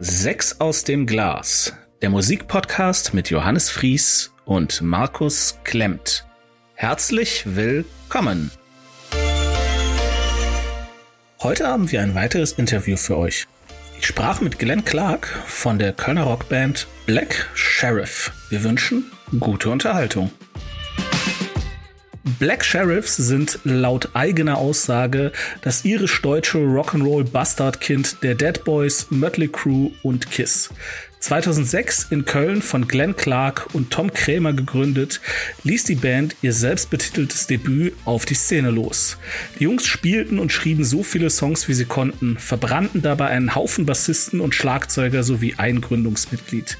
Sechs aus dem Glas, der Musikpodcast mit Johannes Fries und Markus Klemmt. Herzlich willkommen. Heute haben wir ein weiteres Interview für euch. Ich sprach mit Glenn Clark von der Kölner Rockband Black Sheriff. Wir wünschen gute Unterhaltung. Black Sheriffs sind laut eigener Aussage das irisch-deutsche Rock'n'Roll-Bastardkind der Dead Boys, Mötley Crüe und Kiss. 2006 in Köln von Glenn Clark und Tom Krämer gegründet, ließ die Band ihr selbstbetiteltes Debüt auf die Szene los. Die Jungs spielten und schrieben so viele Songs, wie sie konnten, verbrannten dabei einen Haufen Bassisten und Schlagzeuger sowie ein Gründungsmitglied.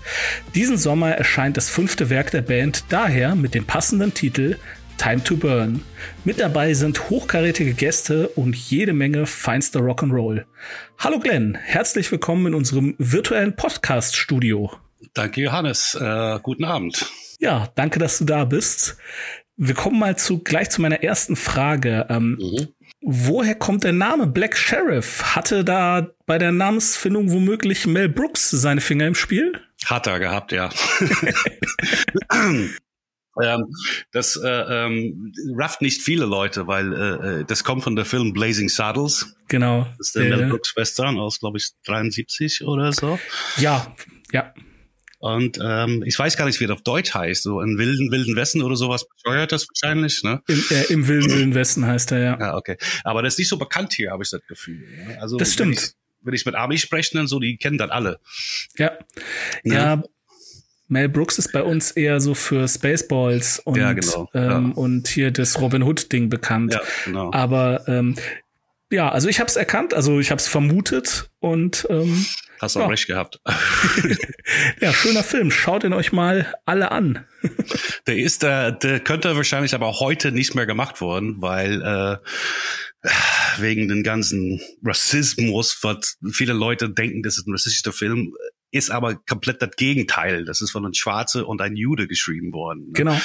Diesen Sommer erscheint das fünfte Werk der Band daher mit dem passenden Titel Time to Burn. Mit dabei sind hochkarätige Gäste und jede Menge feinster Rock'n'Roll. Hallo Glenn, herzlich willkommen in unserem virtuellen Podcast-Studio. Danke Johannes, äh, guten Abend. Ja, danke, dass du da bist. Wir kommen mal zu gleich zu meiner ersten Frage. Ähm, mhm. Woher kommt der Name Black Sheriff? Hatte da bei der Namensfindung womöglich Mel Brooks seine Finger im Spiel? Hat er gehabt, ja. Ähm, das äh, ähm, rafft nicht viele Leute, weil äh, äh, das kommt von der Film Blazing Saddles. Genau. Das ist der ja, Mel Brooks Western aus, glaube ich, 73 oder so. Ja, ja. Und ähm, ich weiß gar nicht, wie das auf Deutsch heißt. So in wilden, wilden Westen oder sowas steuert das wahrscheinlich, ne? Im, äh, im wilden, wilden Westen heißt er, ja. Ja, okay. Aber das ist nicht so bekannt hier, habe ich das Gefühl. Ne? Also, das stimmt. Wenn ich, wenn ich mit Ami spreche, dann so, die kennen das alle. Ja. Ne? Ja, Mel Brooks ist bei uns eher so für Spaceballs und, ja, genau. ähm, ja. und hier das Robin Hood Ding bekannt. Ja, genau. Aber ähm, ja, also ich habe es erkannt, also ich habe es vermutet und ähm, hast auch ja. recht gehabt. ja, schöner Film. Schaut ihn euch mal alle an. der ist, der, der könnte wahrscheinlich aber heute nicht mehr gemacht worden, weil äh, wegen den ganzen Rassismus, was viele Leute denken, das ist ein rassistischer Film, ist aber komplett das Gegenteil. Das ist von einem Schwarze und ein Jude geschrieben worden. Ne? Genau.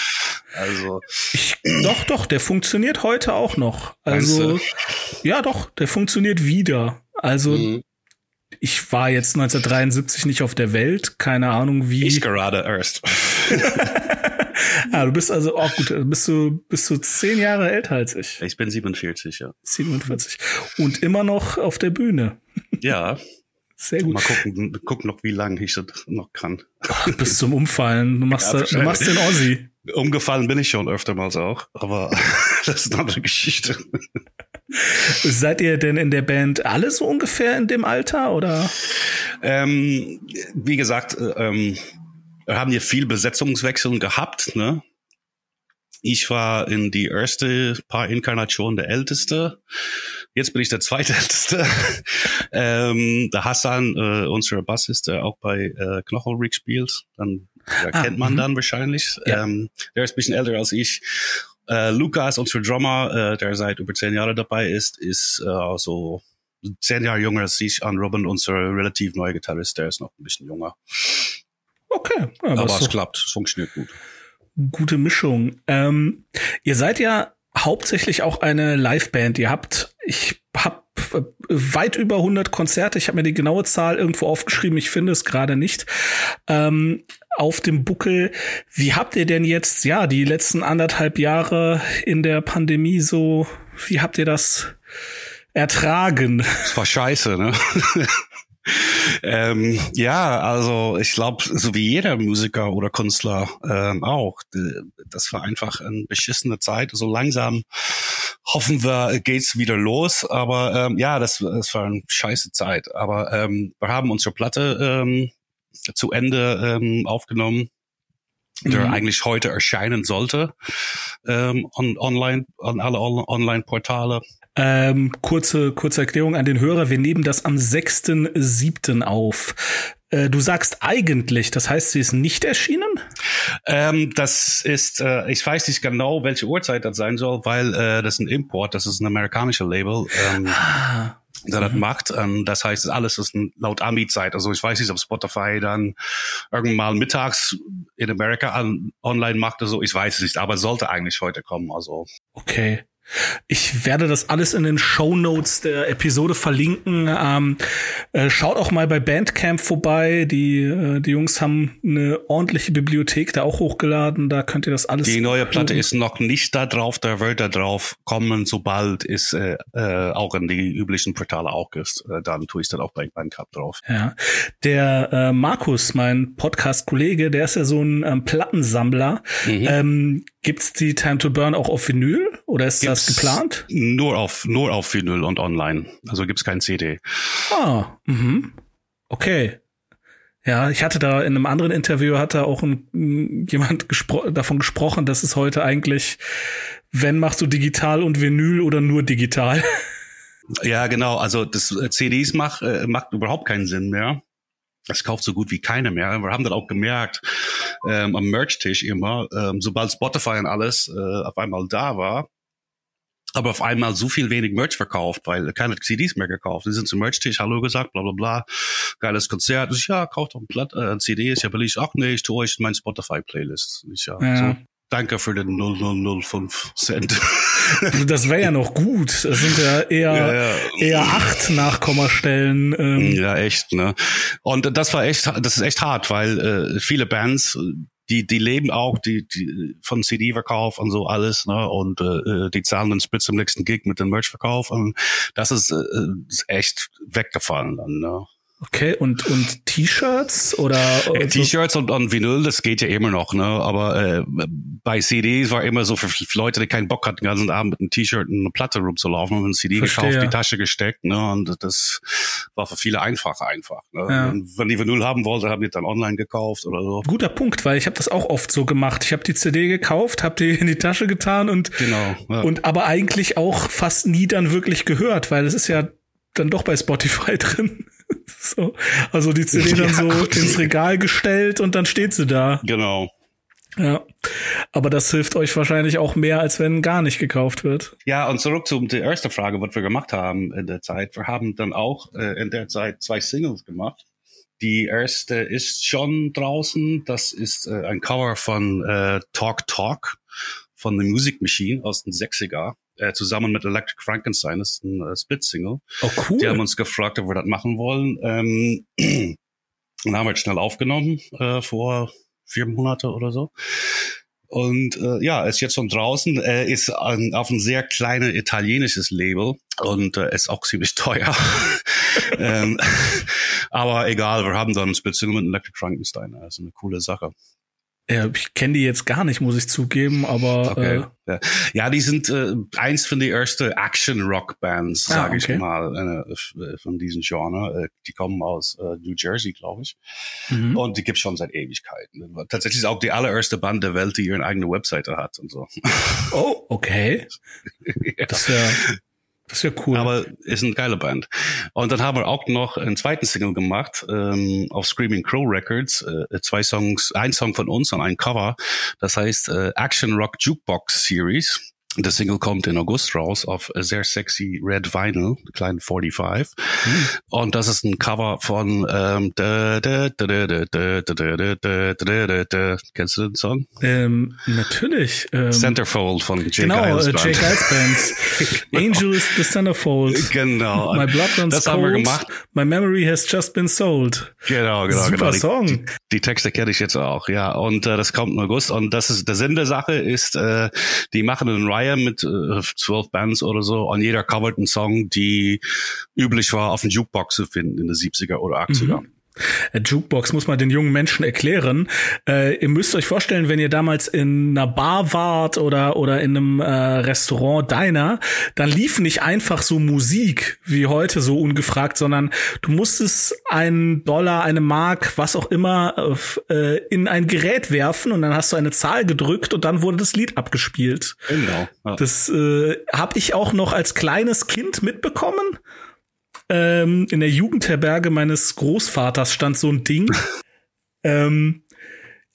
Also ich, doch, doch, der funktioniert heute auch noch. Also ja, doch, der funktioniert wieder. Also mhm. ich war jetzt 1973 nicht auf der Welt, keine Ahnung wie. Ich gerade erst. ah, du bist also auch gut. Bist du bist du zehn Jahre älter als ich? Ich bin 47, ja. 47 und immer noch auf der Bühne. Ja. Sehr gut. Mal gucken, gucken noch, wie lange ich das noch kann. Ach, bis zum Umfallen. Du machst, ja, du machst den Ossi. Umgefallen bin ich schon öftermals auch, aber das ist eine andere Geschichte. Seid ihr denn in der Band alle so ungefähr in dem Alter oder? Ähm, wie gesagt, äh, ähm, wir haben hier viel Besetzungswechsel gehabt, ne? Ich war in die erste paar Inkarnationen der Älteste. Jetzt bin ich der zweitälteste. ähm, der Hassan, äh, unser Bassist, der auch bei äh, Knochenrick spielt, dann ja, ah, kennt man mh. dann wahrscheinlich. Ja. Ähm, der ist ein bisschen älter als ich. Äh, Lukas, unser Drummer, äh, der seit über zehn Jahren dabei ist, ist äh, also zehn Jahre jünger als ich. An Robin, unser relativ neuer Gitarrist, der ist noch ein bisschen jünger. Okay. Ja, aber es klappt, es funktioniert gut gute Mischung. Ähm, ihr seid ja hauptsächlich auch eine Liveband. Ihr habt, ich hab äh, weit über 100 Konzerte. Ich habe mir die genaue Zahl irgendwo aufgeschrieben. Ich finde es gerade nicht. Ähm, auf dem Buckel. Wie habt ihr denn jetzt, ja, die letzten anderthalb Jahre in der Pandemie so, wie habt ihr das ertragen? Das war scheiße, ne? ähm, ja, also ich glaube, so wie jeder Musiker oder Künstler ähm, auch, das war einfach eine beschissene Zeit. So langsam hoffen wir, geht's wieder los. Aber ähm, ja, das, das war eine scheiße Zeit. Aber ähm, wir haben unsere Platte ähm, zu Ende ähm, aufgenommen der mhm. eigentlich heute erscheinen sollte ähm, on, online an alle Online-Portale. Ähm, kurze, kurze Erklärung an den Hörer. Wir nehmen das am 6.7. auf. Äh, du sagst eigentlich, das heißt, sie ist nicht erschienen? Ähm, das ist, äh, ich weiß nicht genau, welche Uhrzeit das sein soll, weil äh, das ist ein Import, das ist ein amerikanischer Label. Ähm, ah. Der das mhm. macht. Ähm, das heißt, alles ist laut Ami-Zeit. Also ich weiß nicht, ob Spotify dann irgendwann mal mittags in Amerika online macht oder so. Ich weiß es nicht, aber sollte eigentlich heute kommen. Also okay. Ich werde das alles in den Show Notes der Episode verlinken. Ähm, äh, schaut auch mal bei Bandcamp vorbei. Die, äh, die Jungs haben eine ordentliche Bibliothek da auch hochgeladen. Da könnt ihr das alles. Die neue Platte ist noch nicht da drauf. Da wird da drauf kommen, sobald es äh, äh, auch in die üblichen Portale auch ist. Äh, dann tue ich dann auch bei Bandcamp drauf. Ja, der äh, Markus, mein Podcast-Kollege, der ist ja so ein ähm, Plattensammler. Mhm. Ähm, Gibt's die Time to Burn auch auf Vinyl oder ist gibt's das geplant? Nur auf nur auf Vinyl und online. Also gibt's kein CD. Ah, mhm. okay. Ja, ich hatte da in einem anderen Interview hat da auch ein, jemand gespro davon gesprochen, dass es heute eigentlich, wenn machst du digital und Vinyl oder nur digital? Ja, genau. Also das äh, CDs macht äh, macht überhaupt keinen Sinn mehr. Das kauft so gut wie keiner mehr. Wir haben das auch gemerkt ähm, am Merch-Tisch immer, ähm, sobald Spotify und alles äh, auf einmal da war, aber auf einmal so viel wenig Merch verkauft, weil keine CDs mehr gekauft. Die sind zum Merch-Tisch, Hallo gesagt, bla bla bla. Geiles Konzert. Ich, ja, kauft doch ein Platt, äh, CD, ist ja billig. Ach nee, ich tue euch mein Spotify-Playlist. Ich, ja, ja. So, danke für den 0005 Cent. Das wäre ja noch gut. Das sind ja eher, ja, ja. eher acht Nachkommastellen. Ähm. Ja, echt, ne? Und das war echt, das ist echt hart, weil äh, viele Bands, die, die leben auch die, die von CD-Verkauf und so alles, ne? Und äh, die zahlen den Spitz im nächsten Gig mit dem Merch-Verkauf. Und das ist, äh, ist echt weggefallen dann, ne? Okay, und, und T-Shirts oder? Äh, T-Shirts und, und Vinyl, das geht ja immer noch, ne? Aber äh, bei CDs war immer so für Leute, die keinen Bock hatten, den ganzen Abend mit einem T-Shirt und einer Platte rumzulaufen und ein CD Verstehe. gekauft, die Tasche gesteckt, ne? Und das war für viele einfacher einfach. Ne? Ja. Und wenn die Vinyl haben wollte, haben die dann online gekauft oder so. Guter Punkt, weil ich habe das auch oft so gemacht. Ich habe die CD gekauft, habe die in die Tasche getan und genau, ja. und aber eigentlich auch fast nie dann wirklich gehört, weil es ist ja dann doch bei Spotify drin. so. Also die CD dann so ins Regal gestellt und dann steht sie da. Genau. Ja, aber das hilft euch wahrscheinlich auch mehr, als wenn gar nicht gekauft wird. Ja, und zurück zu der ersten Frage, was wir gemacht haben in der Zeit. Wir haben dann auch äh, in der Zeit zwei Singles gemacht. Die erste ist schon draußen. Das ist äh, ein Cover von äh, Talk Talk von The Music Machine aus den 60er äh, zusammen mit Electric Frankenstein, das ist ein äh, Split-Single. Oh, cool. Die haben uns gefragt, ob wir das machen wollen. Ähm, und haben wir jetzt schnell aufgenommen, äh, vor vier Monate oder so. Und äh, ja, ist jetzt schon draußen, äh, ist an, auf ein sehr kleines italienisches Label und äh, ist auch ziemlich teuer. ähm, aber egal, wir haben dann ein Split-Single mit Electric Frankenstein. Das ist eine coole Sache. Ja, ich kenne die jetzt gar nicht, muss ich zugeben, aber okay. äh, ja. die sind äh, eins von die ersten Action-Rock-Bands, sage ah, okay. ich mal, äh, von diesem Genre. Äh, die kommen aus äh, New Jersey, glaube ich. Mhm. Und die gibt's schon seit Ewigkeiten. Tatsächlich ist auch die allererste Band der Welt, die ihre eigene Webseite hat und so. Oh, okay. ja. Das ist ja das ist ja cool. Aber ist eine geile Band. Und dann haben wir auch noch einen zweiten Single gemacht ähm, auf Screaming Crow Records. Äh, zwei Songs, ein Song von uns und ein Cover. Das heißt äh, Action Rock Jukebox Series. Das Single kommt in August raus auf sehr sexy Red Vinyl, kleinen 45. Hm. Und das ist ein Cover von ähm, Kennst du den Song? Ähm, natürlich. Ähm, Centerfold von Jake genau, Eilsband. Jake Eilsband. Angel is the Centerfold. Genau. My blood runs das cold. haben wir gemacht. My memory has just been sold. Genau, genau, Super genau. Die, Song. Die, die Texte kenne ich jetzt auch, ja. Und äh, das kommt im August. Und das ist der Sinn der Sache ist, äh, die machen einen Riot Reihe mit äh, zwölf Bands oder so und jeder covert einen Song, die üblich war, auf dem Jukebox zu finden in den 70er oder 80er. Mhm. Äh, Jukebox muss man den jungen Menschen erklären. Äh, ihr müsst euch vorstellen, wenn ihr damals in einer Bar wart oder oder in einem äh, Restaurant Diner, dann lief nicht einfach so Musik wie heute so ungefragt, sondern du musstest einen Dollar, eine Mark, was auch immer äh, in ein Gerät werfen und dann hast du eine Zahl gedrückt und dann wurde das Lied abgespielt. Genau. Ja. Das äh, habe ich auch noch als kleines Kind mitbekommen ähm, in der Jugendherberge meines Großvaters stand so ein Ding. ähm,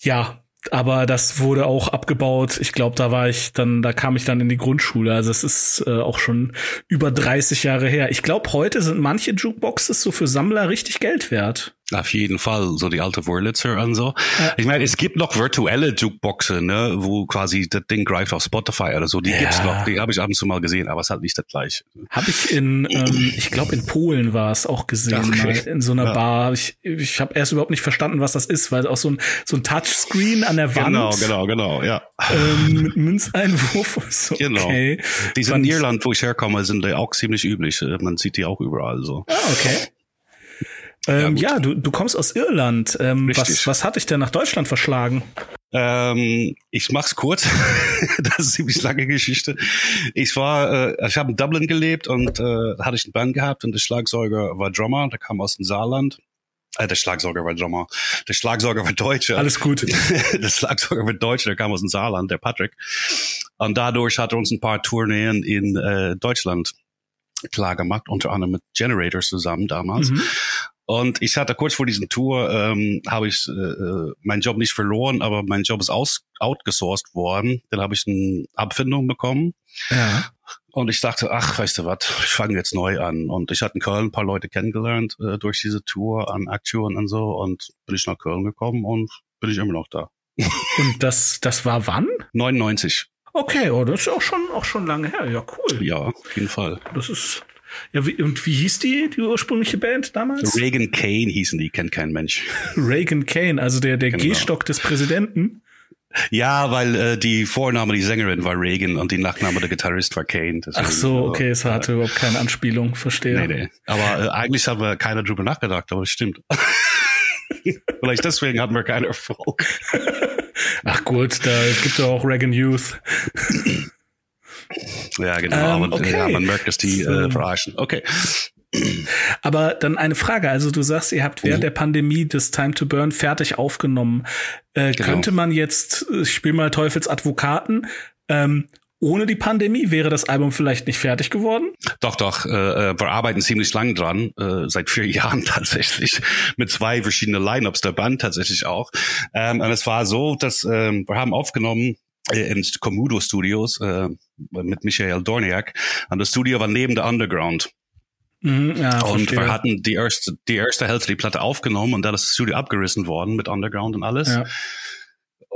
ja, aber das wurde auch abgebaut. Ich glaube, da war ich dann, da kam ich dann in die Grundschule. Also es ist äh, auch schon über 30 Jahre her. Ich glaube, heute sind manche Jukeboxes so für Sammler richtig Geld wert. Auf jeden Fall, so die alte Wurlitzer und so. Ja. Ich meine, es gibt noch virtuelle Jukeboxen, ne, wo quasi das Ding greift auf Spotify oder so. Die ja. gibt's noch, die habe ich ab und zu mal gesehen, aber es ist halt nicht das gleiche. Habe ich in, ähm, ich glaube in Polen war es auch gesehen, okay. mal in so einer ja. Bar. Ich, ich habe erst überhaupt nicht verstanden, was das ist, weil auch so ein so ein Touchscreen an der Wand. Genau, genau, genau, ja. Ähm, mit Münzeinwurf. So, genau. Okay. Die sind in Irland, wo ich herkomme, sind die auch ziemlich üblich. Man sieht die auch überall so. Ah, okay. Ähm, ja, ja, du, du kommst aus Irland. Ähm, was, was hat dich denn nach Deutschland verschlagen? Ähm, ich mach's kurz. das ist eine ziemlich lange Geschichte. Ich war, äh, ich habe in Dublin gelebt und äh, hatte ich einen Band gehabt und der Schlagzeuger war Drummer, der kam aus dem Saarland. Äh, der Schlagzeuger war Drummer. Der Schlagzeuger war Deutscher. Alles gut. der Schlagzeuger war Deutscher, der kam aus dem Saarland, der Patrick. Und dadurch hat er uns ein paar Tourneen in äh, Deutschland klar gemacht, unter anderem mit Generators zusammen damals. Mhm. Und ich hatte kurz vor diesem Tour, ähm, habe ich äh, äh, meinen Job nicht verloren, aber mein Job ist aus, outgesourced worden. Dann habe ich eine Abfindung bekommen. Ja. Und ich dachte, ach, weißt du was, ich fange jetzt neu an. Und ich hatte in Köln ein paar Leute kennengelernt äh, durch diese Tour an Akteuren und so. Und bin ich nach Köln gekommen und bin ich immer noch da. Und das, das war wann? 99. Okay, oh, das ist auch schon, auch schon lange her. Ja, cool. Ja, auf jeden Fall. Das ist, ja, wie, und wie hieß die, die ursprüngliche Band damals? Reagan Kane hießen die, kennt kein Mensch. Reagan Kane, also der, der genau. Gehstock des Präsidenten. Ja, weil äh, die Vorname, die Sängerin war Reagan und die Nachname der Gitarrist war Kane. Deswegen, Ach so, also, okay, es hatte äh, überhaupt keine Anspielung, verstehe. Nee, nee. Aber äh, eigentlich haben wir keiner drüber nachgedacht, aber es stimmt. Vielleicht deswegen hatten wir keinen Erfolg. Ach gut, da gibt es auch Reagan Youth. Ja, genau. Ähm, okay. ja, man merkt, dass die so. äh, verarschen. Okay. Aber dann eine Frage. Also du sagst, ihr habt während mhm. der Pandemie das Time to Burn fertig aufgenommen. Äh, genau. Könnte man jetzt, ich spiele mal Teufels Advokaten, ähm, ohne die Pandemie wäre das Album vielleicht nicht fertig geworden? Doch, doch. Äh, äh wir arbeiten ziemlich lang dran, äh, seit vier Jahren tatsächlich, mit zwei verschiedenen Lineups der Band tatsächlich auch. Ähm, und es war so, dass ähm, wir haben aufgenommen äh, im Komodo Studios äh, mit Michael Dorniak. Und das Studio war neben der Underground. Mhm, ja, und verstehe. wir hatten die erste, die erste Hälfte die Platte aufgenommen und dann ist das Studio abgerissen worden mit Underground und alles. Ja.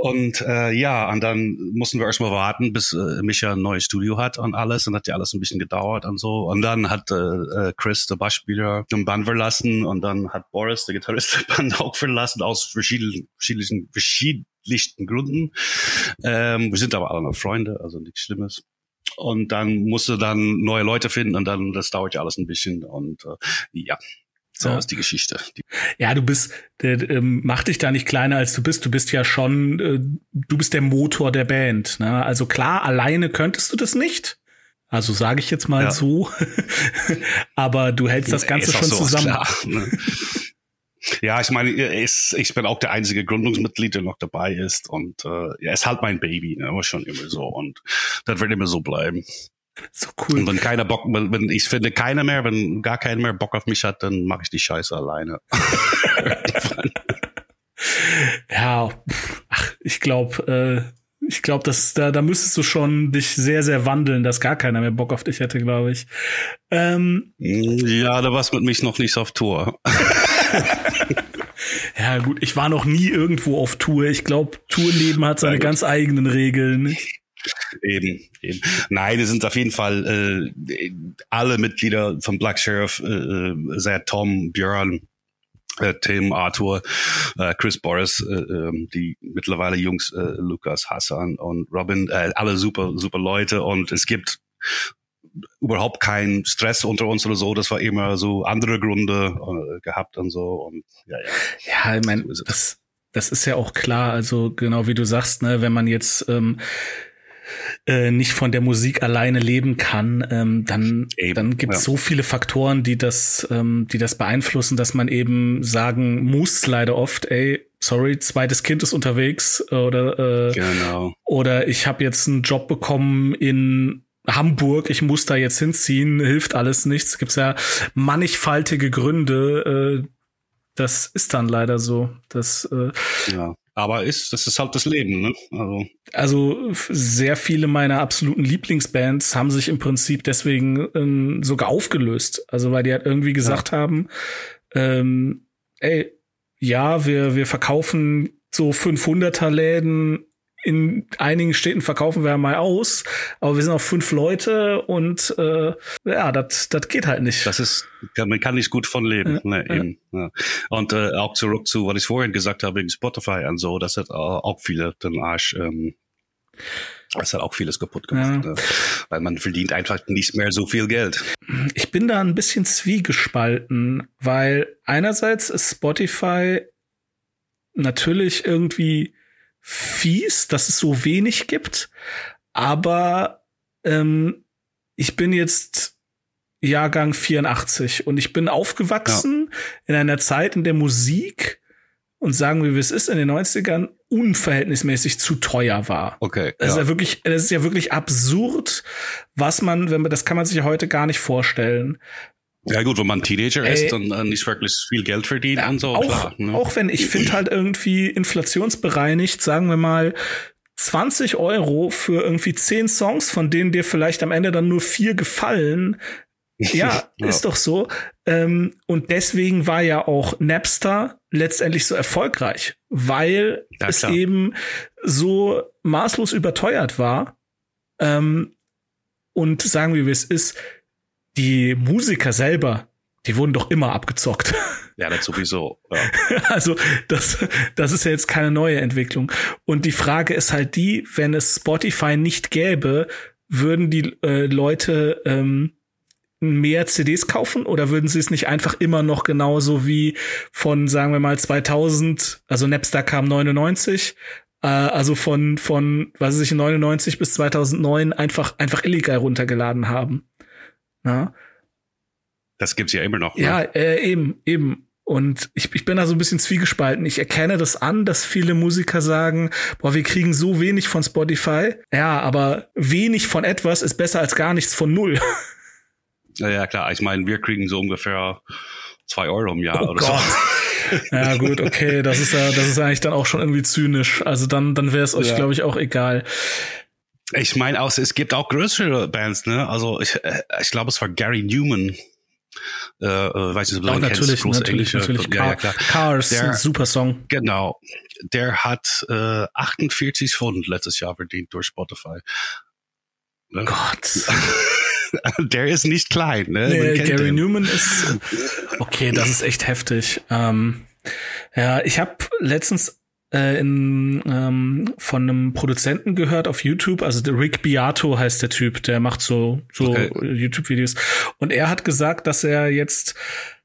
Und äh, ja, und dann mussten wir erstmal warten, bis äh, Micha ein neues Studio hat und alles. Und hat ja alles ein bisschen gedauert und so. Und dann hat äh, äh Chris, der Bassspieler, den Band verlassen und dann hat Boris, der Gitarrist, den Band auch verlassen, aus verschiedenen, verschiedenen, verschiedensten Gründen. Ähm, wir sind aber alle noch Freunde, also nichts Schlimmes und dann musste dann neue Leute finden und dann das dauert ja alles ein bisschen und äh, ja so ja. ist die Geschichte. Ja, du bist, der, ähm, mach dich da nicht kleiner als du bist. Du bist ja schon, äh, du bist der Motor der Band. Ne? Also klar, alleine könntest du das nicht. Also sage ich jetzt mal ja. so. Aber du hältst das Ganze schon zusammen. Klar, ne? Ja, ich meine, ich, ich bin auch der einzige Gründungsmitglied, der noch dabei ist. Und äh, ja, ist halt mein Baby, ne? war schon immer so. Und das wird immer so bleiben. So cool. Und wenn keiner Bock, wenn, wenn ich finde keiner mehr, wenn gar keiner mehr Bock auf mich hat, dann mache ich die Scheiße alleine. ja, ach, ich glaube, äh, ich glaube, dass da, da müsstest du schon dich sehr, sehr wandeln, dass gar keiner mehr Bock auf dich hätte, glaube ich. Ähm, ja, da war's mit mich noch nicht auf Tour. ja, gut, ich war noch nie irgendwo auf Tour. Ich glaube, Tourleben hat seine ganz eigenen Regeln. Eben, eben. Nein, es sind auf jeden Fall äh, alle Mitglieder von Black Sheriff, äh, äh sehr Tom, Björn, äh, Tim, Arthur, äh, Chris Boris, äh, ähm, die mittlerweile Jungs, äh, Lukas, Hassan und Robin, äh, alle super, super Leute und es gibt überhaupt keinen Stress unter uns oder so. Das war immer so andere Gründe äh, gehabt und so und ja, ja. Ja, ich meine, so das, das ist ja auch klar. Also genau wie du sagst, ne, wenn man jetzt ähm, äh, nicht von der Musik alleine leben kann, ähm, dann, eben, dann gibt es ja. so viele Faktoren, die das, ähm, die das beeinflussen, dass man eben sagen muss, leider oft, ey, sorry, zweites Kind ist unterwegs oder äh, genau. oder ich habe jetzt einen Job bekommen in Hamburg, ich muss da jetzt hinziehen, hilft alles nichts. Gibt's ja mannigfaltige Gründe. Äh, das ist dann leider so. Das, äh, ja. Aber ist, das ist halt das Leben, ne? Also. also sehr viele meiner absoluten Lieblingsbands haben sich im Prinzip deswegen ähm, sogar aufgelöst. Also weil die halt irgendwie gesagt ja. haben, ähm, ey, ja, wir, wir verkaufen so 500er Läden in einigen Städten verkaufen wir mal aus, aber wir sind auch fünf Leute und äh, ja, das das geht halt nicht. Das ist, man kann nicht gut von leben. Ja, ne, eben, ja. Und äh, auch zurück zu, was ich vorhin gesagt habe wegen Spotify und so, das hat auch viele den Arsch. Ähm, das hat auch vieles kaputt gemacht, ja. ne? weil man verdient einfach nicht mehr so viel Geld. Ich bin da ein bisschen zwiegespalten, weil einerseits ist Spotify natürlich irgendwie fies, dass es so wenig gibt, aber ähm, ich bin jetzt Jahrgang 84 und ich bin aufgewachsen ja. in einer Zeit, in der Musik und sagen wir, wie es ist, in den 90ern unverhältnismäßig zu teuer war. Okay. Das ja. ist ja wirklich, das ist ja wirklich absurd, was man, wenn man, das kann man sich ja heute gar nicht vorstellen. Ja gut, wenn man Teenager Ey, ist und äh, nicht wirklich viel Geld verdient ja, und so. Auch, klar, ne? auch wenn ich finde halt irgendwie inflationsbereinigt, sagen wir mal, 20 Euro für irgendwie 10 Songs, von denen dir vielleicht am Ende dann nur vier gefallen. Ja, ja. ist doch so. Ähm, und deswegen war ja auch Napster letztendlich so erfolgreich, weil ja, es eben so maßlos überteuert war. Ähm, und sagen wir, wie es ist, die Musiker selber, die wurden doch immer abgezockt. Ja, das sowieso. Ja. Also das, das ist ja jetzt keine neue Entwicklung. Und die Frage ist halt die, wenn es Spotify nicht gäbe, würden die äh, Leute ähm, mehr CDs kaufen oder würden sie es nicht einfach immer noch genauso wie von, sagen wir mal, 2000, also Napster kam 99, äh, also von, von, was weiß ich, 99 bis 2009 einfach, einfach illegal runtergeladen haben. Ja. Das gibt's ja immer noch. Ne? Ja, äh, eben, eben. Und ich, ich bin da so ein bisschen zwiegespalten. Ich erkenne das an, dass viele Musiker sagen, boah, wir kriegen so wenig von Spotify. Ja, aber wenig von etwas ist besser als gar nichts von null. Ja, ja klar. Ich meine, wir kriegen so ungefähr zwei Euro im Jahr oh oder Gott. so. Ja, gut, okay, das ist ja, das ist eigentlich dann auch schon irgendwie zynisch. Also dann, dann wäre es euch, ja. glaube ich, auch egal. Ich meine auch, es gibt auch größere Bands, ne? Also ich, äh, ich glaube, es war Gary Newman. Äh, äh weiß nicht, ob du oh, natürlich, kennst, natürlich, natürlich. Ja, ja, klar. Cars, der, super Song. Genau. Der hat äh, 48 Pfund letztes Jahr verdient durch Spotify. Ne? Gott. der ist nicht klein, ne? Nee, Gary den. Newman ist. Okay, das ist echt heftig. Ähm, ja, ich habe letztens äh, in, ähm, von einem Produzenten gehört auf YouTube, also der Rick Beato heißt der Typ, der macht so, so okay. YouTube-Videos. Und er hat gesagt, dass er jetzt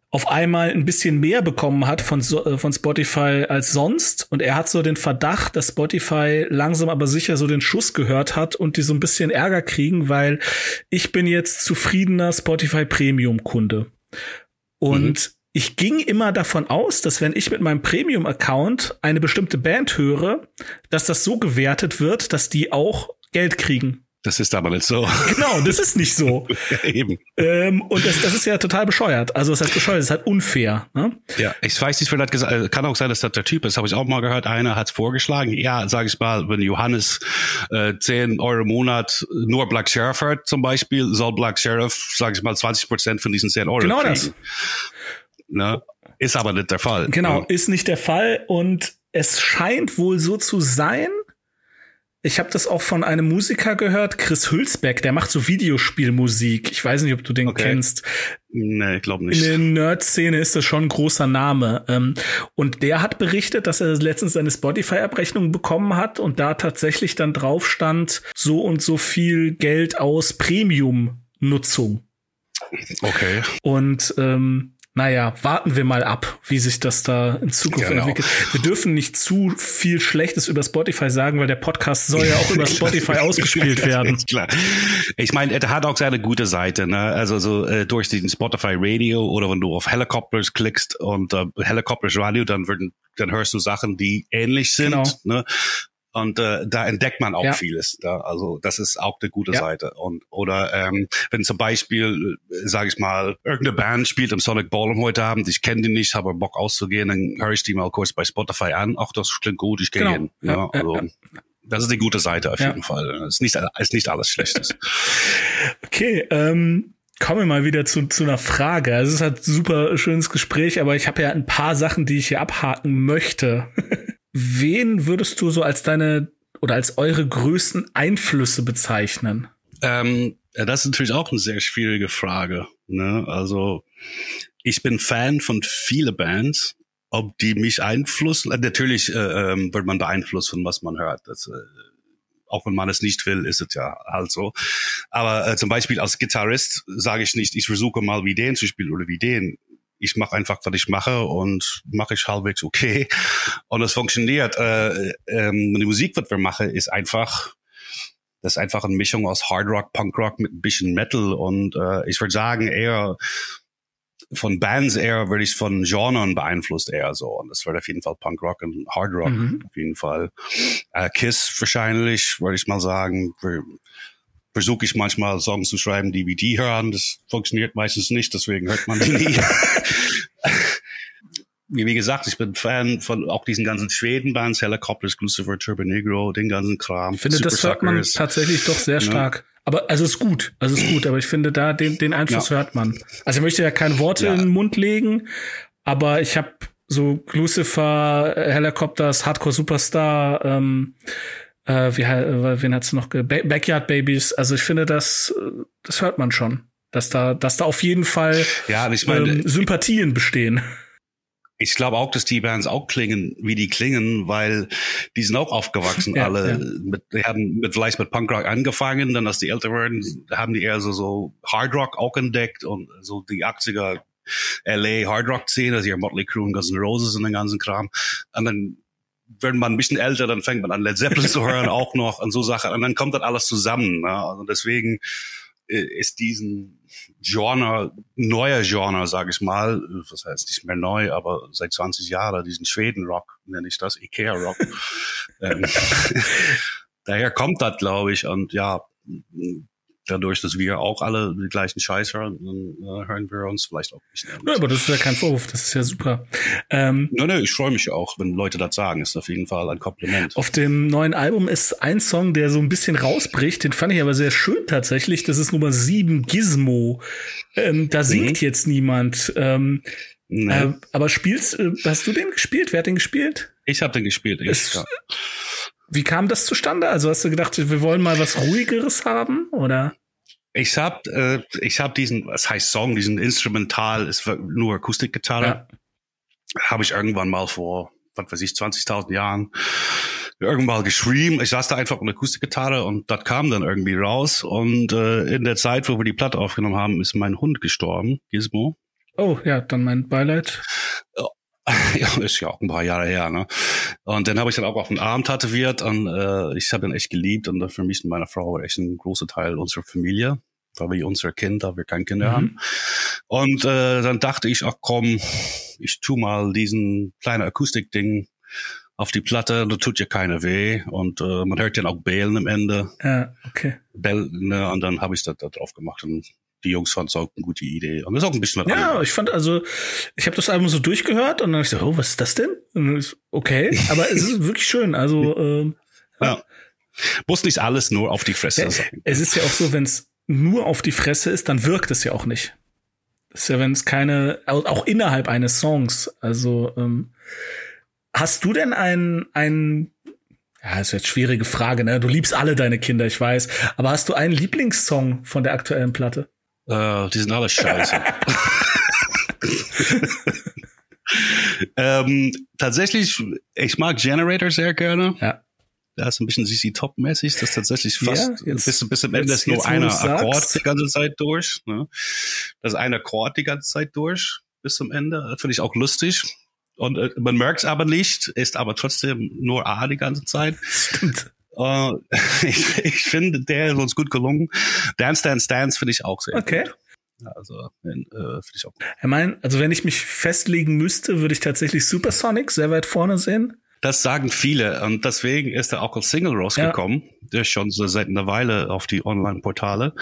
auf einmal ein bisschen mehr bekommen hat von, äh, von Spotify als sonst. Und er hat so den Verdacht, dass Spotify langsam aber sicher so den Schuss gehört hat und die so ein bisschen Ärger kriegen, weil ich bin jetzt zufriedener Spotify Premium Kunde. Und mhm ich ging immer davon aus, dass wenn ich mit meinem Premium-Account eine bestimmte Band höre, dass das so gewertet wird, dass die auch Geld kriegen. Das ist aber nicht so. Genau, das ist nicht so. ja, eben. Ähm, und das, das ist ja total bescheuert. Also, es heißt bescheuert, es ist halt unfair. Ne? Ja, ich weiß nicht, wer das gesagt äh, Kann auch sein, dass das der Typ ist. Habe ich auch mal gehört. Einer hat es vorgeschlagen. Ja, sage ich mal, wenn Johannes äh, 10 Euro im Monat nur Black Sheriff hört zum Beispiel, soll Black Sheriff, sage ich mal, 20 Prozent von diesen 10 Euro Genau kriegen. das. Ne? Ist aber nicht der Fall. Genau, ja. ist nicht der Fall. Und es scheint wohl so zu sein, ich habe das auch von einem Musiker gehört, Chris Hülsbeck, der macht so Videospielmusik. Ich weiß nicht, ob du den okay. kennst. Nee, ich glaube nicht. In der Nerd-Szene ist das schon ein großer Name. Ähm, und der hat berichtet, dass er letztens seine Spotify-Abrechnung bekommen hat und da tatsächlich dann drauf stand, so und so viel Geld aus Premium-Nutzung. Okay. Und ähm, naja, warten wir mal ab, wie sich das da in Zukunft genau. entwickelt. Wir dürfen nicht zu viel Schlechtes über Spotify sagen, weil der Podcast soll ja auch über Spotify ausgespielt werden. Klar. Ich meine, er hat auch seine gute Seite, ne? Also so äh, durch den Spotify Radio oder wenn du auf Helicopters klickst und äh, Helicopters Radio, dann würden dann hörst du Sachen, die ähnlich sind. Genau. Ne? Und äh, da entdeckt man auch ja. vieles. Da. Also das ist auch eine gute ja. Seite. Und oder ähm, wenn zum Beispiel, äh, sage ich mal, irgendeine Band spielt im Sonic Ballroom heute Abend, ich kenne die nicht, habe Bock auszugehen, dann höre ich die mal kurz bei Spotify an. Ach, das klingt gut, ich gehe genau. hin. Ja, ja also, das ist eine gute Seite auf jeden Fall. Es ist nicht, ist nicht alles Schlechtes. okay, ähm, Kommen wir mal wieder zu, zu einer Frage. Also es ist halt super schönes Gespräch, aber ich habe ja ein paar Sachen, die ich hier abhaken möchte. Wen würdest du so als deine oder als eure größten Einflüsse bezeichnen? Ähm, ja, das ist natürlich auch eine sehr schwierige Frage. Ne? Also ich bin Fan von vielen Bands. Ob die mich einflussen? Äh, natürlich äh, ähm, wird man beeinflusst von was man hört. Das, äh, auch wenn man es nicht will, ist es ja halt so. Aber äh, zum Beispiel als Gitarrist sage ich nicht, ich versuche mal wie den zu spielen oder wie den ich mache einfach, was ich mache und mache ich halbwegs okay. Und es funktioniert. Äh, ähm, die Musik, was wir machen, ist einfach, das ist einfach eine Mischung aus Hard Rock, Punk Rock mit ein bisschen Metal und äh, ich würde sagen eher von Bands eher würde ich von Genren beeinflusst eher so. Und das wird auf jeden Fall Punk Rock und Hard Rock mhm. auf jeden Fall. Äh, Kiss wahrscheinlich, würde ich mal sagen versuche ich manchmal Songs zu schreiben, die wie die hören. Das funktioniert meistens nicht, deswegen hört man die nie. wie gesagt, ich bin Fan von auch diesen ganzen Schweden-Bands, Helicopters, Lucifer, Turbo Negro, den ganzen Kram. Ich finde, Super das hört man tatsächlich doch sehr stark. Ja. Aber also ist gut, also ist gut, aber ich finde da den, den Einfluss ja. hört man. Also ich möchte ja keine Worte ja. in den Mund legen, aber ich habe so Lucifer, Helicopters, Hardcore Superstar, ähm, äh, wie, äh, wen hat's noch? Ba Backyard Babies. Also ich finde, das, das hört man schon. Dass da, dass da auf jeden Fall ja, ich meine, ähm, Sympathien bestehen. Ich glaube auch, dass die Bands auch klingen, wie die klingen, weil die sind auch aufgewachsen, ja, alle. Ja. Mit, die haben mit, vielleicht mit Punkrock angefangen, dann als die älter werden, haben die eher so, so Hard Rock auch entdeckt und so die 80er LA Hard Rock Szene, also hier Motley Crue und Guns N' Roses und den ganzen Kram. Und dann wenn man ein bisschen älter, dann fängt man an Led Zeppelin zu hören, auch noch an so Sachen. Und dann kommt das alles zusammen. Ne? Also deswegen äh, ist diesen Genre, neuer Genre, sage ich mal, was heißt nicht mehr neu, aber seit 20 Jahren, diesen Schweden-Rock, nenne ich das, Ikea-Rock. ähm, daher kommt das, glaube ich. Und ja, dadurch, dass wir auch alle die gleichen Scheiß hören, dann äh, hören wir uns vielleicht auch nicht. Ja, aber das ist ja kein Vorwurf, das ist ja super. Ähm, nein, nein, ich freue mich auch, wenn Leute das sagen, ist auf jeden Fall ein Kompliment. Auf dem neuen Album ist ein Song, der so ein bisschen rausbricht, den fand ich aber sehr schön tatsächlich, das ist Nummer 7, Gizmo. Ähm, da singt mhm. jetzt niemand. Ähm, nee. äh, aber spielst, äh, hast du den gespielt? Wer hat den gespielt? Ich habe den gespielt, ich, es, ja. Wie kam das zustande? Also hast du gedacht, wir wollen mal was ruhigeres haben, oder? Ich hab, äh, ich hab diesen, was heißt Song, diesen Instrumental, ist nur Akustikgitarre. Ja. Habe ich irgendwann mal vor, was weiß ich, 20.000 Jahren irgendwann mal geschrieben. Ich saß da einfach mit Akustikgitarre und das kam dann irgendwie raus. Und äh, in der Zeit, wo wir die Platte aufgenommen haben, ist mein Hund gestorben, Gizmo. Oh ja, dann mein Beileid. ja, ist ja auch ein paar Jahre her, ne? Und dann habe ich dann auch auf den Arm tätowiert und äh, ich habe ihn echt geliebt und für mich und meine Frau war echt ein großer Teil unserer Familie, weil wir unsere Kinder, wir kein Kinder mhm. haben. Und äh, dann dachte ich, ach komm, ich tu mal diesen kleinen Akustikding auf die Platte, da tut ja keiner weh und äh, man hört dann auch Bellen am Ende. Ja, okay. Bellen, ne? Und dann habe ich das da drauf gemacht und die Jungs fanden es auch eine gute Idee. Und ist auch ein bisschen was Ja, anderes. ich fand also, ich habe das Album so durchgehört und dann ich so, oh, was ist das denn? Ich, okay, aber es ist wirklich schön. Also ähm, ja. ja. Muss nicht alles nur auf die Fresse ja, sein. Es ist ja auch so, wenn es nur auf die Fresse ist, dann wirkt es ja auch nicht. Das ist ja, wenn es keine, auch innerhalb eines Songs. Also ähm, hast du denn ein, ein ja, ist jetzt schwierige Frage, ne? Du liebst alle deine Kinder, ich weiß. Aber hast du einen Lieblingssong von der aktuellen Platte? Uh, die sind alle scheiße. ähm, tatsächlich, ich mag Generator sehr gerne. Ja. Da ist ein bisschen CC Top-mäßig, das ist tatsächlich fast ja, jetzt, bis, bis zum Ende ist nur einer Akkord die ganze Zeit durch. Ne? Das ist ein Akkord die ganze Zeit durch bis zum Ende. Das finde ich auch lustig. Und äh, man merkt es aber nicht, ist aber trotzdem nur A die ganze Zeit. Stimmt. Uh, ich, ich finde, der ist uns gut gelungen. Dance, Dance, Dance finde ich auch sehr okay. gut. Also, äh, finde ich auch gut. Ich meine, also wenn ich mich festlegen müsste, würde ich tatsächlich Supersonic sehr weit vorne sehen. Das sagen viele und deswegen ist er auch als Single rausgekommen. Ja. Der ist schon so seit einer Weile auf die Online-Portale.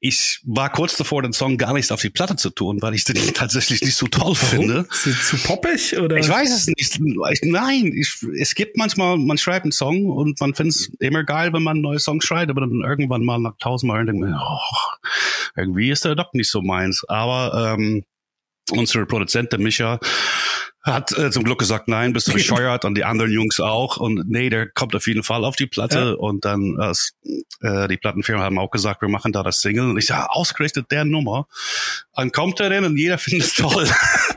Ich war kurz davor, den Song gar nicht auf die Platte zu tun, weil ich den tatsächlich nicht so toll Warum? finde. Ist zu poppig oder? Ich weiß es nicht. Nein, ich, es gibt manchmal, man schreibt einen Song und man findet es immer geil, wenn man einen neuen Song schreibt, aber dann irgendwann mal nach tausendmal denkt man, oh, irgendwie ist der doch nicht so meins. Aber ähm, unsere Produzentin Micha hat äh, zum Glück gesagt, nein, bist du bescheuert und die anderen Jungs auch und nee, der kommt auf jeden Fall auf die Platte ja. und dann äh, die Plattenfirma haben auch gesagt, wir machen da das Single und ich sage, ausgerechnet der Nummer. Dann kommt er denn und jeder findet es toll.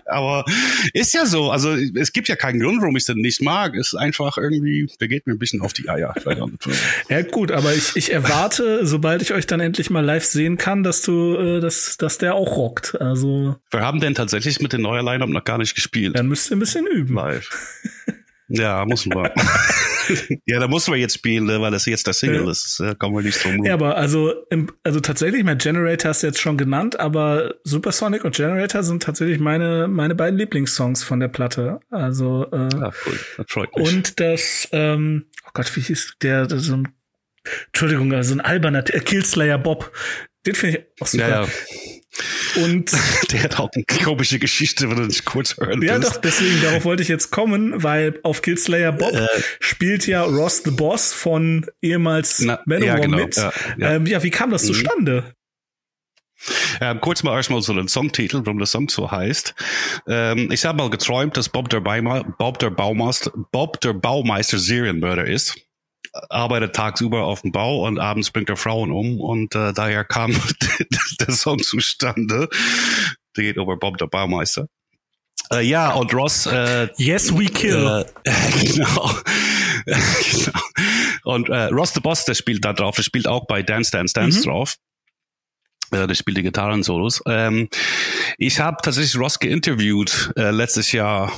Aber ist ja so, also es gibt ja keinen Grund, warum ich es denn nicht mag. Es ist einfach irgendwie, der geht mir ein bisschen auf die Eier. ja gut, aber ich, ich erwarte, sobald ich euch dann endlich mal live sehen kann, dass du, äh, dass, dass der auch rockt. Also wir haben denn tatsächlich mit den neuen Line-Up noch gar nicht gespielt. Dann müsst ihr ein bisschen üben. Live. Ja, muss man. ja, da muss man jetzt spielen, ne, weil das jetzt das Single ja. ist. Da kommen wir nicht drum Ja, aber also, also tatsächlich, mein Generator hast du jetzt schon genannt, aber Supersonic und Generator sind tatsächlich meine, meine beiden Lieblingssongs von der Platte. Also, äh, ja, cool. Das freut mich. Und das, ähm, oh Gott, wie hieß der, das so ein, Entschuldigung, also ein alberner äh, Killslayer Bob. Den finde ich auch super. Ja, ja. Und der hat auch eine komische Geschichte, wenn du nicht kurz hören Ja, willst. doch, deswegen, darauf wollte ich jetzt kommen, weil auf Killslayer Bob äh, spielt ja Ross the Boss von ehemals na, Manowar ja, genau, mit. Ja, ja. Ähm, ja, wie kam das mhm. zustande? Ähm, kurz mal erstmal so den Songtitel, warum der Song so heißt. Ähm, ich habe mal geträumt, dass Bob der, Bauma, Bob der Baumeister, Bob der Baumeister Serienmörder ist arbeitet tagsüber auf dem Bau und abends bringt er Frauen um und äh, daher kam der Song zustande. Der geht über Bob der Baumeister. Äh, ja, und Ross. Äh, yes, we kill. Äh, genau. genau. Und äh, Ross the Boss, der spielt da drauf. Der spielt auch bei Dance Dance Dance mhm. drauf. Äh, der spielt die Gitarren-Solos. Ähm, ich habe tatsächlich Ross geinterviewt äh, letztes Jahr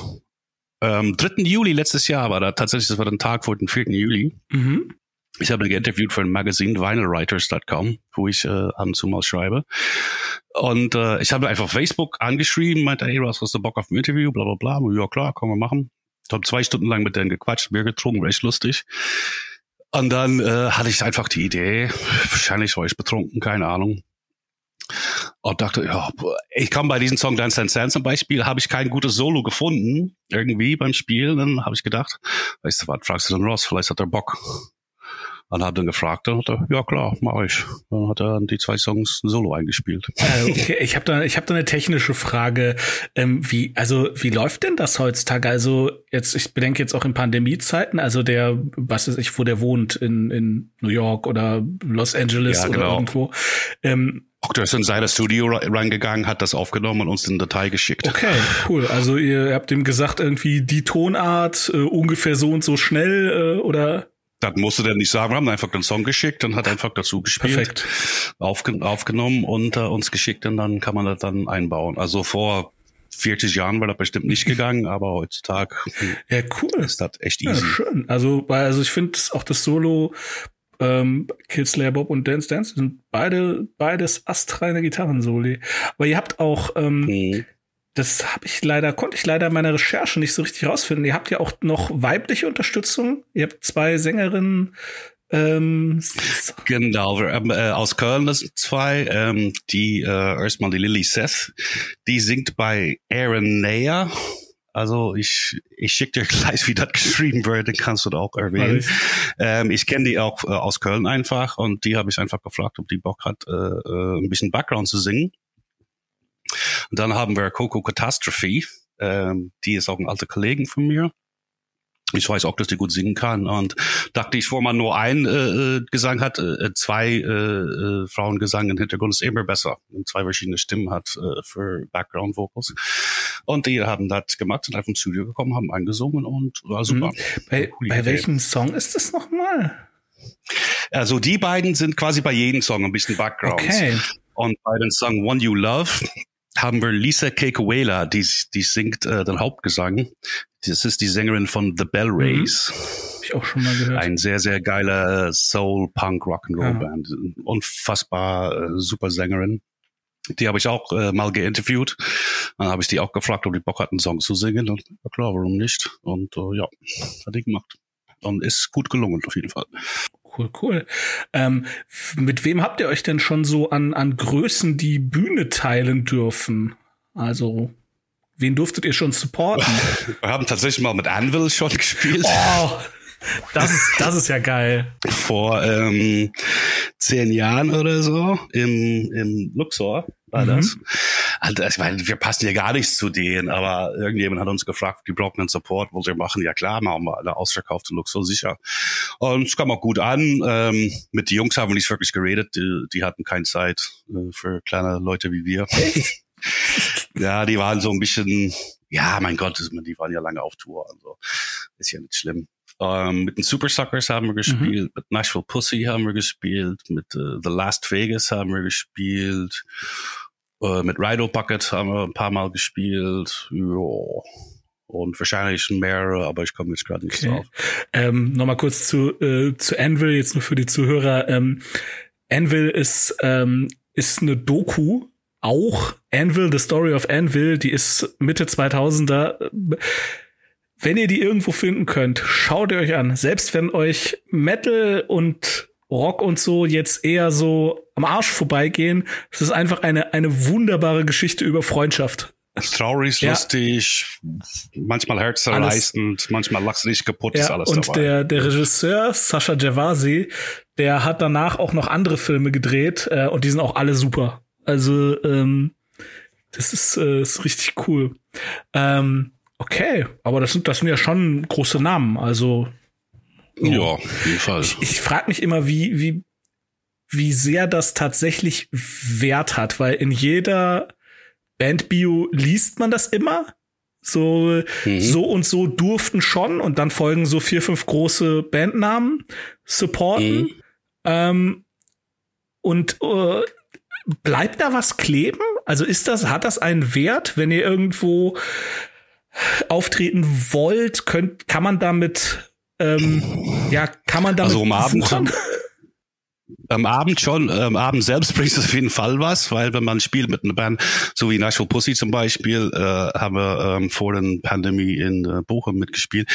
ähm, 3. Juli letztes Jahr war da tatsächlich, das war der Tag vor dem 4. Juli. Mhm. Ich habe ihn geinterviewt für ein Magazin, vinylwriters.com, wo ich äh, ab und zu mal schreibe. Und äh, ich habe einfach Facebook angeschrieben, meinte, hey, was hast du Bock auf ein Interview, bla bla bla. Ja klar, können wir machen. Ich habe zwei Stunden lang mit denen gequatscht, Bier getrunken, war echt lustig. Und dann äh, hatte ich einfach die Idee, wahrscheinlich war ich betrunken, keine Ahnung und dachte, ja, ich kann bei diesem Song Dance Dance Dance zum Beispiel, habe ich kein gutes Solo gefunden, irgendwie beim Spielen. Dann habe ich gedacht, weißt du was, fragst du den Ross, vielleicht hat er Bock. Und habe dann gefragt, dann hat er, ja klar, mach ich. Dann hat er die zwei Songs solo eingespielt. Äh, okay, ich habe da, ich habe da eine technische Frage. Ähm, wie, also wie läuft denn das heutzutage? Also jetzt, ich bedenke jetzt auch in Pandemiezeiten, also der, was weiß ich, wo der wohnt in in New York oder Los Angeles ja, genau. oder irgendwo. Ähm, der ist in sein Studio reingegangen, hat das aufgenommen und uns in Datei geschickt. Okay, cool. Also ihr habt ihm gesagt, irgendwie die Tonart äh, ungefähr so und so schnell äh, oder? Das musste der nicht sagen. Wir haben einfach den Song geschickt und hat einfach dazu gespielt, Perfekt. Aufgen aufgenommen und äh, uns geschickt und dann kann man das dann einbauen. Also vor 40 Jahren war das bestimmt nicht gegangen, aber heutzutage ja, cool. ist das echt easy. Ja, schön. Also, also ich finde auch das Solo ähm, Killslayer Bob und Dance Dance sind beide beides astreine Gitarrensoli. Aber ihr habt auch ähm, mhm. Das habe ich leider, konnte ich leider in meiner Recherche nicht so richtig rausfinden. Ihr habt ja auch noch weibliche Unterstützung. Ihr habt zwei Sängerinnen. Ähm, genau, ähm, äh, aus Köln das sind zwei. Ähm, die äh, erstmal die Lily Seth, die singt bei Aaron Nayer also ich, ich schicke dir gleich, wie das geschrieben wird, den kannst du da auch erwähnen. Ähm, ich kenne die auch äh, aus Köln einfach und die habe ich einfach gefragt, ob die Bock hat, äh, äh, ein bisschen Background zu singen. Und dann haben wir Coco Catastrophe, ähm, die ist auch ein alter Kollegen von mir ich weiß auch, dass die gut singen kann und dachte ich, wo man nur ein äh, äh Gesang hat, äh, zwei äh, äh, Frauengesang im Hintergrund ist immer besser und zwei verschiedene Stimmen hat äh, für Background Vocals und die haben das gemacht, sind einfach ins Studio gekommen, haben eingesungen und war super. Mhm. Bei, bei welchem Song ist das nochmal? Also die beiden sind quasi bei jedem Song ein bisschen Background. Okay. Und bei dem Song One You Love haben wir Lisa Kekuela, die, die singt äh, den Hauptgesang. Das ist die Sängerin von The Bell mhm. Rays. Mhm. Hab ich auch schon mal gehört. Ein sehr, sehr geiler Soul, Punk, Rock'n'Roll ja. Band. Unfassbar äh, super Sängerin. Die habe ich auch äh, mal geinterviewt. Dann habe ich die auch gefragt, ob die Bock hatten, einen Song zu singen. Und ja klar, warum nicht? Und äh, ja, hat die gemacht. Und ist gut gelungen auf jeden Fall. Cool, cool. Ähm, mit wem habt ihr euch denn schon so an, an Größen die Bühne teilen dürfen? Also, wen durftet ihr schon supporten? Wir haben tatsächlich mal mit Anvil schon gespielt. Oh, das ist, das ist ja geil. Vor ähm, zehn Jahren oder so im, im Luxor war mhm. das. Also, ich meine, wir passen ja gar nichts zu denen, aber irgendjemand hat uns gefragt, die brauchen einen Support, wollt ihr machen? Ja klar, machen wir alle ausverkauften Luxor sicher. Und es kam auch gut an. Ähm, mit den Jungs haben wir nicht wirklich geredet, die, die hatten keine Zeit äh, für kleine Leute wie wir. ja, die waren so ein bisschen, ja, mein Gott, die waren ja lange auf Tour, also ist ja nicht schlimm. Ähm, mit den Super Suckers haben wir mhm. gespielt, mhm. mit Nashville Pussy haben wir gespielt, mit uh, The Last Vegas haben wir gespielt, uh, mit Rido Bucket haben wir ein paar Mal gespielt. Ja. Und wahrscheinlich mehrere, aber ich komme jetzt gerade nicht okay. drauf. Ähm, Nochmal kurz zu, äh, zu Anvil, jetzt nur für die Zuhörer. Ähm, Anvil ist, ähm, ist eine Doku, auch Anvil, The Story of Anvil, die ist Mitte 2000er wenn ihr die irgendwo finden könnt, schaut ihr euch an. Selbst wenn euch Metal und Rock und so jetzt eher so am Arsch vorbeigehen, es ist einfach eine, eine wunderbare Geschichte über Freundschaft. Traurig, ja. lustig, manchmal herzzerreißend, manchmal lachst du dich kaputt, ja, ist alles und dabei. der, der Regisseur, Sascha Javasi, der hat danach auch noch andere Filme gedreht äh, und die sind auch alle super. Also, ähm, das ist, äh, ist richtig cool. Ähm, Okay, aber das sind, das sind ja schon große Namen. Also ja, auf jeden Fall. Ich, ich frage mich immer, wie, wie, wie sehr das tatsächlich Wert hat, weil in jeder Bandbio liest man das immer. So, mhm. so und so durften schon und dann folgen so vier, fünf große Bandnamen supporten. Mhm. Ähm, und äh, bleibt da was kleben? Also ist das, hat das einen Wert, wenn ihr irgendwo auftreten wollt, könnt, kann man damit, ähm, ja, kann man damit also am Abend schon, am Abend schon, am Abend selbst bringt es auf jeden Fall was, weil wenn man spielt mit einer Band, so wie Nashville Pussy zum Beispiel, äh, haben wir ähm, vor der Pandemie in äh, Bochum mitgespielt.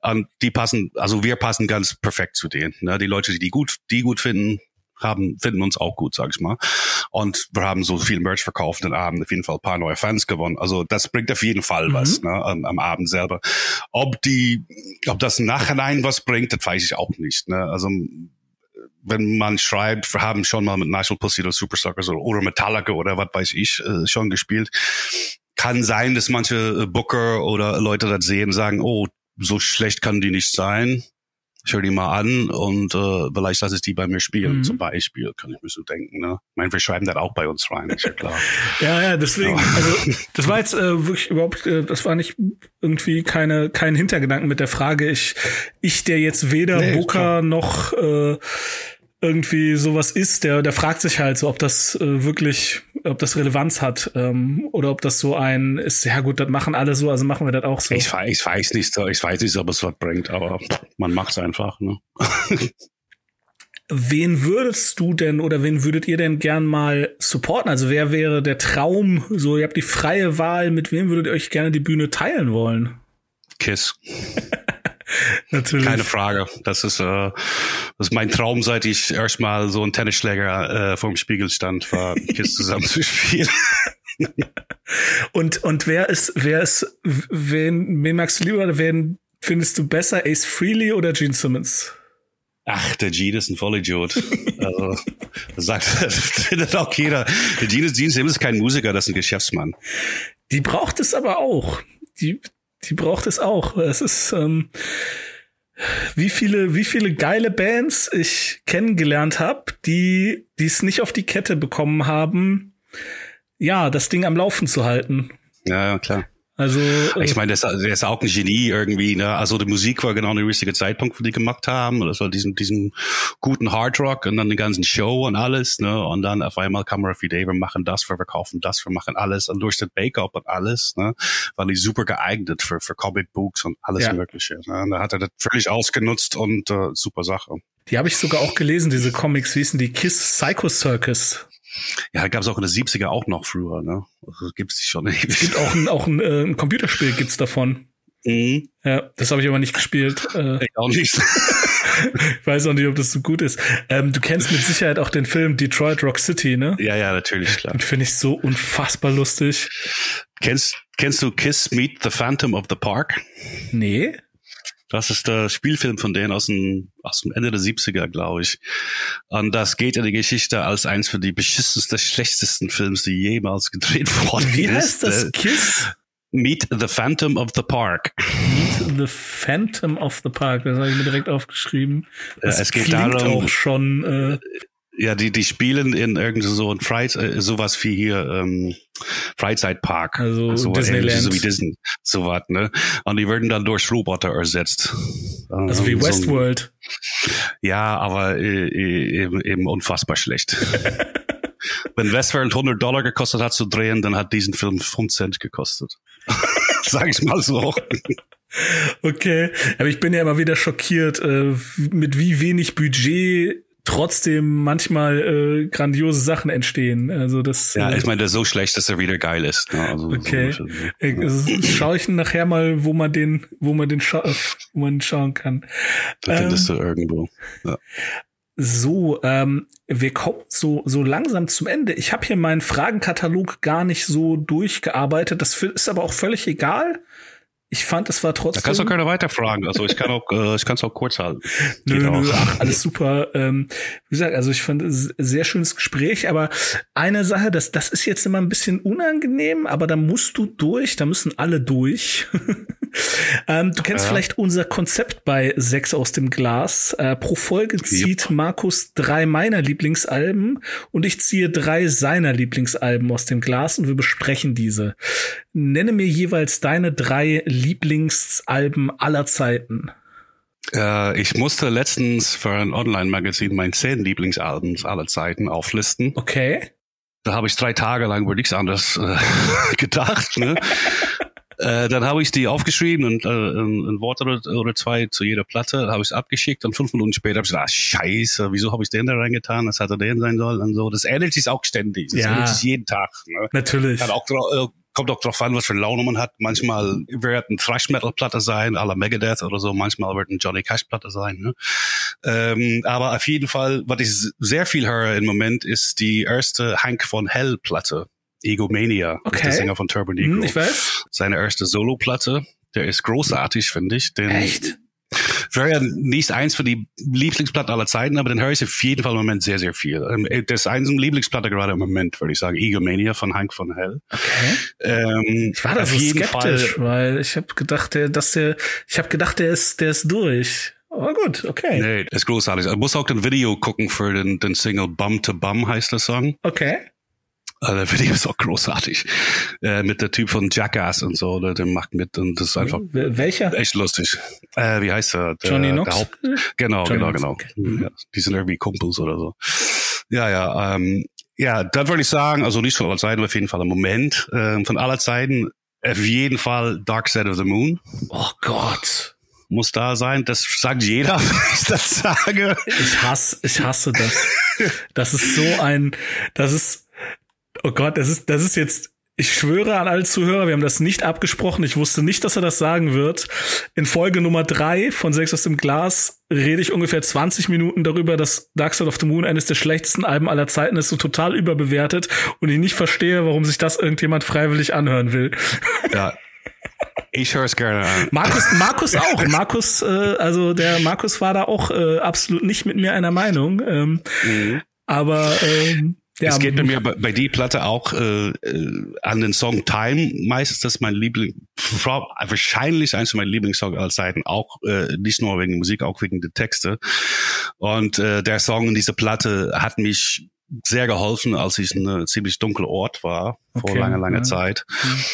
Und die passen, also wir passen ganz perfekt zu denen. Ne? Die Leute, die die gut, die gut finden, haben, finden uns auch gut, sag ich mal. Und wir haben so viel Merch verkauft den Abend, auf jeden Fall ein paar neue Fans gewonnen. Also das bringt auf jeden Fall mhm. was ne, am, am, Abend selber. Ob die, ob das Nachhinein was bringt, das weiß ich auch nicht. Ne? Also wenn man schreibt, wir haben schon mal mit National Pussy oder Supersuckers oder, oder Metallica oder was weiß ich äh, schon gespielt. Kann sein, dass manche Booker oder Leute das sehen, sagen, oh, so schlecht kann die nicht sein ich höre die mal an und äh, vielleicht lasse ich die bei mir spielen, mhm. zum Beispiel, kann ich mir so denken. Ne? Ich meine, wir schreiben das auch bei uns rein, ist ja klar. ja, ja, deswegen, ja. also das war jetzt äh, wirklich überhaupt, äh, das war nicht irgendwie keine kein Hintergedanken mit der Frage. Ich, ich der jetzt weder nee, Booker noch äh, irgendwie sowas ist, der, der fragt sich halt so, ob das äh, wirklich, ob das Relevanz hat ähm, oder ob das so ein ist, ja gut, das machen alle so, also machen wir das auch so. Ich, weiß, ich weiß nicht, ich weiß nicht, ob es was bringt, aber man macht es einfach. Ne? wen würdest du denn oder wen würdet ihr denn gern mal supporten? Also wer wäre der Traum? So, ihr habt die freie Wahl, mit wem würdet ihr euch gerne die Bühne teilen wollen? Kiss. Natürlich. Keine Frage. Das ist, äh, das ist mein Traum, seit ich erstmal so ein Tennisschläger äh, vor dem Spiegel stand, war Kiss zusammen zu spielen. und, und wer ist, wer ist, wen, wen magst du lieber oder wen findest du besser, Ace Freely oder Gene Simmons? Ach, der Gene ist ein Vollidiot. also, das sagt, das findet auch jeder. Der Gene, Gene Simmons ist kein Musiker, das ist ein Geschäftsmann. Die braucht es aber auch. Die, die braucht es auch. Es ist, ähm, wie viele, wie viele geile Bands ich kennengelernt habe, die die es nicht auf die Kette bekommen haben, ja, das Ding am Laufen zu halten. Ja, ja klar. Also ich meine, der ist auch ein Genie irgendwie. Ne? Also die Musik war genau der richtige Zeitpunkt, wo die gemacht haben. Das war diesen diesen guten Hard Rock und dann die ganzen Show und alles. Ne? Und dann auf einmal kam Ruffy Day, wir machen das, wir verkaufen das, wir machen alles. Und durch das Bake-up und alles, ne? war die super geeignet für für Comic Books und alles ja. Mögliche. Ne? Und da hat er das völlig ausgenutzt und äh, super Sache. Die habe ich sogar auch gelesen, diese Comics, wie hießen die? Kiss Psycho Circus. Ja, gab es auch in den 70er auch noch früher, ne? Also gibt's die schon. Es gibt auch ein, auch ein, äh, ein Computerspiel gibt's davon. Mhm. Ja, das habe ich aber nicht gespielt. Äh, ich auch nicht. ich weiß auch nicht, ob das so gut ist. Ähm, du kennst mit Sicherheit auch den Film Detroit Rock City, ne? Ja, ja, natürlich, klar. Den finde ich so unfassbar lustig. Kennst, kennst du Kiss Meet the Phantom of the Park? Nee. Das ist der Spielfilm von denen aus dem, aus dem Ende der 70er, glaube ich. Und das geht in die Geschichte als eins für die beschissensten, schlechtesten Films, die jemals gedreht worden Wie ist. Wie heißt das? Äh, Kiss? Meet the Phantom of the Park. Meet the Phantom of the Park, das habe ich mir direkt aufgeschrieben. Das ja, es geht darum, auch schon. Äh, ja, die, die spielen in irgendwie so ein Freizeit, äh, sowas wie hier ähm, Freizeitpark. Also so Disneyland. So wie Disney, so was, ne? Und die werden dann durch Roboter ersetzt. Also wie Westworld. So, ja, aber äh, eben, eben unfassbar schlecht. Wenn Westworld 100 Dollar gekostet hat zu drehen, dann hat diesen Film 5 Cent gekostet. Sag ich mal so. Okay, aber ich bin ja immer wieder schockiert, äh, mit wie wenig Budget trotzdem manchmal äh, grandiose Sachen entstehen. Also das. Ja, äh, ich meine, der ist so schlecht, dass er wieder geil ist. Ne? Also okay. So, ja. Also, Schaue ich nachher mal, wo man den, wo man den, scha wo man schauen kann. Da findest ähm, du irgendwo. Ja. So, ähm, wir kommen so, so langsam zum Ende. Ich habe hier meinen Fragenkatalog gar nicht so durchgearbeitet. Das ist aber auch völlig egal. Ich fand, es war trotzdem. Da kannst du keine weiterfragen. Also ich kann auch, äh, ich kann es auch kurz halten. Nö, nö, ach, alles super. Ähm, wie gesagt, also ich fand es sehr schönes Gespräch, aber eine Sache, das, das ist jetzt immer ein bisschen unangenehm, aber da musst du durch, da müssen alle durch. ähm, du kennst ja. vielleicht unser Konzept bei Sechs aus dem Glas. Äh, pro Folge zieht yep. Markus drei meiner Lieblingsalben und ich ziehe drei seiner Lieblingsalben aus dem Glas und wir besprechen diese. Nenne mir jeweils deine drei Lieblingsalben aller Zeiten. Äh, ich musste letztens für ein Online-Magazin mein zehn Lieblingsalben aller Zeiten auflisten. Okay. Da habe ich drei Tage lang über nichts anderes äh, gedacht. Ne? äh, dann habe ich die aufgeschrieben und äh, ein, Wort oder, oder zwei zu jeder Platte, habe ich es abgeschickt und fünf Minuten später habe ich gesagt, ah, scheiße, wieso habe ich den da reingetan? Das hätte den sein sollen und so. Das ändert sich auch ständig. Das ja. ändert sich jeden Tag. Ne? Natürlich. Hat auch äh, kommt auch drauf an, was für Laune man hat. Manchmal wird ein Thrash-Metal-Platte sein, à la Megadeth oder so. Manchmal wird ein Johnny Cash-Platte sein. Ne? Ähm, aber auf jeden Fall, was ich sehr viel höre im Moment, ist die erste Hank von Hell-Platte. Egomania, okay. der Sänger von Turbo Negro. Hm, ich weiß. Seine erste Solo-Platte. Der ist großartig, finde ich. Den, Echt? Wäre ja nicht eins für die Lieblingsplatten aller Zeiten, aber den höre ich auf jeden Fall im Moment sehr, sehr viel. Ähm, das ist eins Lieblingsplatte gerade im Moment, würde ich sagen. Egomania von Hank von Hell. Okay. Ähm, ich war da so skeptisch, Fall, weil ich habe gedacht, der, dass der, ich habe gedacht, der ist, der ist durch. Aber gut, okay. Nee, das ist großartig. Ich muss auch den Video gucken für den, den Single Bum to Bum heißt der Song. Okay. Also der Video ist auch großartig. Äh, mit der Typ von Jackass und so, der, der macht mit und das ist einfach Welcher? echt lustig. Äh, wie heißt er? Der, Johnny Knox? Haupt, genau, Johnny genau, Knox, genau. Okay. Mhm. Ja, die sind irgendwie Kumpels oder so. Ja, ja, ähm, ja, das würde ich sagen, also nicht von aller Zeiten, auf jeden Fall im Moment. Ähm, von aller Zeiten auf jeden Fall Dark Side of the Moon. Oh Gott muss da sein. Das sagt jeder, wenn ich das sage. Ich hasse, ich hasse das. Das ist so ein, das ist, Oh Gott, das ist, das ist jetzt, ich schwöre an alle Zuhörer, wir haben das nicht abgesprochen. Ich wusste nicht, dass er das sagen wird. In Folge Nummer drei von Sex aus dem Glas rede ich ungefähr 20 Minuten darüber, dass Dark Side of the Moon eines der schlechtesten Alben aller Zeiten ist, so total überbewertet und ich nicht verstehe, warum sich das irgendjemand freiwillig anhören will. Ja. Ich höre es gerne an. Markus, Markus auch. Markus, äh, also der Markus war da auch äh, absolut nicht mit mir einer Meinung. Ähm, mhm. Aber ähm, ja, es geht bei mir bei, bei die Platte auch äh, äh, an den Song Time. Meistens das ist mein Liebling, wahrscheinlich eins meiner Lieblingssongs aller Zeiten. Auch äh, nicht nur wegen der Musik, auch wegen der Texte. Und äh, der Song in dieser Platte hat mich sehr geholfen, als ich in einem ziemlich dunklen Ort war vor langer, langer ja. Zeit. Mhm.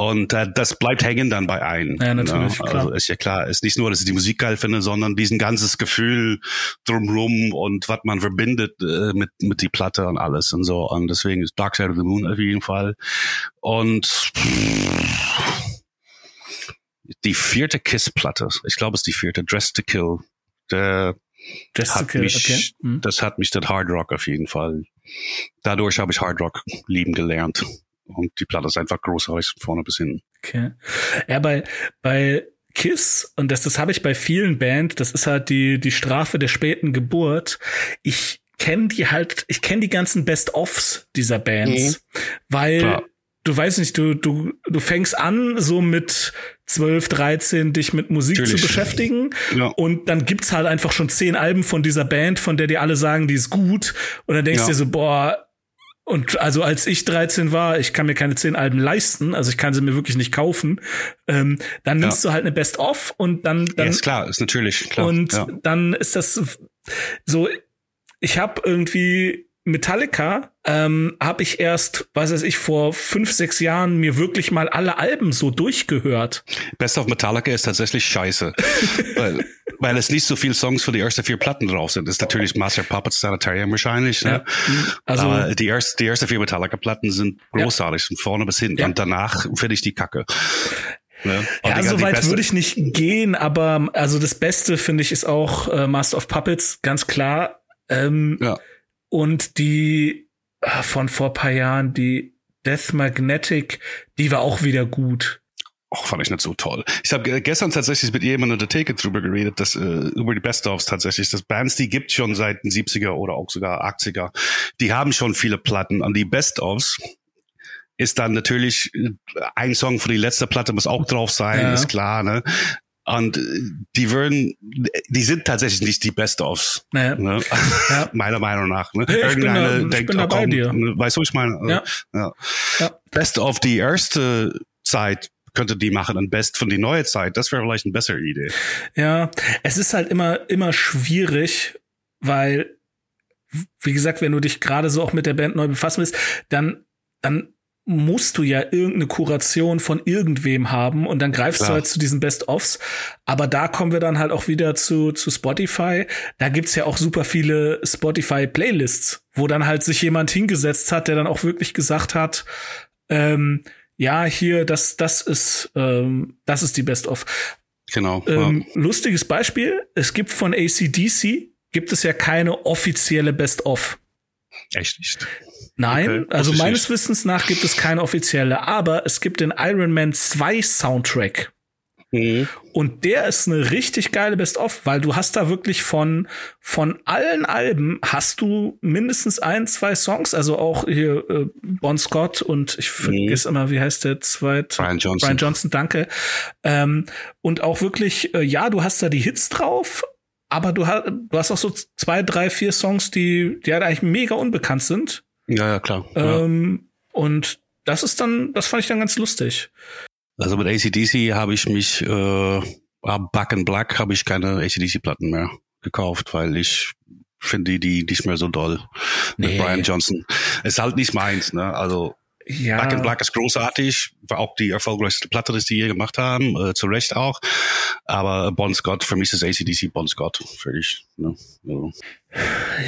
Und äh, das bleibt hängen dann bei einem. Ja, natürlich. Ne? Also ist ja klar, ist nicht nur, dass ich die Musik geil finde, sondern diesen ganzes Gefühl drumrum und was man verbindet äh, mit mit die Platte und alles und so. Und deswegen ist Dark Side of the Moon auf jeden Fall. Und die vierte Kiss-Platte, ich glaube, es ist die vierte, Dress to Kill. Der Dress hat to Kill, mich, okay. Hm. Das hat mich der Hard Rock auf jeden Fall dadurch habe ich Hard Rock lieben gelernt. Und die Platte ist einfach großartig von vorne bis hinten. Okay. Ja, bei, bei Kiss, und das, das habe ich bei vielen Bands, das ist halt die, die Strafe der späten Geburt. Ich kenne die halt, ich kenne die ganzen Best-Offs dieser Bands, mhm. weil Klar. du weißt nicht, du, du, du fängst an, so mit 12, 13 dich mit Musik Natürlich. zu beschäftigen. Ja. Und dann gibt's halt einfach schon zehn Alben von dieser Band, von der dir alle sagen, die ist gut. Und dann denkst du ja. dir so, boah, und also als ich 13 war, ich kann mir keine 10 Alben leisten, also ich kann sie mir wirklich nicht kaufen, ähm, dann nimmst ja. du halt eine Best-of und dann, dann. Ja, ist klar, ist natürlich klar. Und ja. dann ist das so, ich habe irgendwie Metallica ähm, habe ich erst, was weiß ich, vor fünf, sechs Jahren mir wirklich mal alle Alben so durchgehört. Best of Metallica ist tatsächlich scheiße. weil, weil es nicht so viele Songs für die ersten vier Platten drauf sind. Das ist natürlich Master Puppets Sanitarium wahrscheinlich. Ne? Ja. Also, Aber die, erst, die ersten vier Metallica-Platten sind großartig, ja. von vorne bis hin. Ja. Und danach finde ich die Kacke. Ne? Ja, so weit würde ich nicht gehen, aber also das Beste finde ich ist auch äh, Master of Puppets, ganz klar. Ähm, ja. Und die äh, von vor paar Jahren, die Death Magnetic, die war auch wieder gut. Och, fand ich nicht so toll. Ich habe gestern tatsächlich mit jemandem in der Theke drüber geredet, dass äh, über die Best-ofs tatsächlich, dass Bands, die gibt schon seit den 70er oder auch sogar 80er, die haben schon viele Platten. Und die Best-ofs ist dann natürlich äh, ein Song für die letzte Platte muss auch drauf sein, ja. ist klar, ne? Und äh, die würden, die sind tatsächlich nicht die Best-ofs. Naja. Ne? Ja. Meiner Meinung nach. Ne? ich Irgendeiner bin da, denkt, oh, komm, dir. Ne? weißt du, ich meine? Ja. ja. ja. Best of die erste Zeit könnte die machen und Best von die neue Zeit. Das wäre vielleicht eine bessere Idee. Ja, es ist halt immer, immer schwierig, weil, wie gesagt, wenn du dich gerade so auch mit der Band neu befassen willst, dann, dann musst du ja irgendeine Kuration von irgendwem haben und dann greifst Klar. du halt zu diesen Best-ofs. Aber da kommen wir dann halt auch wieder zu, zu Spotify. Da gibt's ja auch super viele Spotify-Playlists, wo dann halt sich jemand hingesetzt hat, der dann auch wirklich gesagt hat, ähm, ja, hier, das, das ist, ähm, das ist die Best-of. Genau. Ähm, ja. Lustiges Beispiel, es gibt von ACDC, gibt es ja keine offizielle Best-of. Echt nicht? Nein, okay, also meines nicht. Wissens nach gibt es keine offizielle, aber es gibt den Iron Man 2 Soundtrack. Mhm. Und der ist eine richtig geile Best-of, weil du hast da wirklich von, von allen Alben hast du mindestens ein, zwei Songs, also auch hier äh, Bon Scott und ich vergesse mhm. immer, wie heißt der zweite? Brian Johnson. Brian Johnson, danke. Ähm, und auch wirklich, äh, ja, du hast da die Hits drauf, aber du hast, du hast auch so zwei, drei, vier Songs, die, die halt eigentlich mega unbekannt sind. Ja, ja, klar. Ähm, ja. Und das ist dann, das fand ich dann ganz lustig. Also mit ACDC habe ich mich, äh, Back in Black habe ich keine ACDC-Platten mehr gekauft, weil ich finde die, die nicht mehr so doll. Nee. Mit Brian Johnson. Ist halt nicht meins, ne? Also ja. Back in Black ist großartig, war auch die erfolgreichste Platte, die sie je gemacht haben, äh, zu Recht auch. Aber Bon Scott, für mich ist ACDC Bon Scott, für dich. Ne? Also.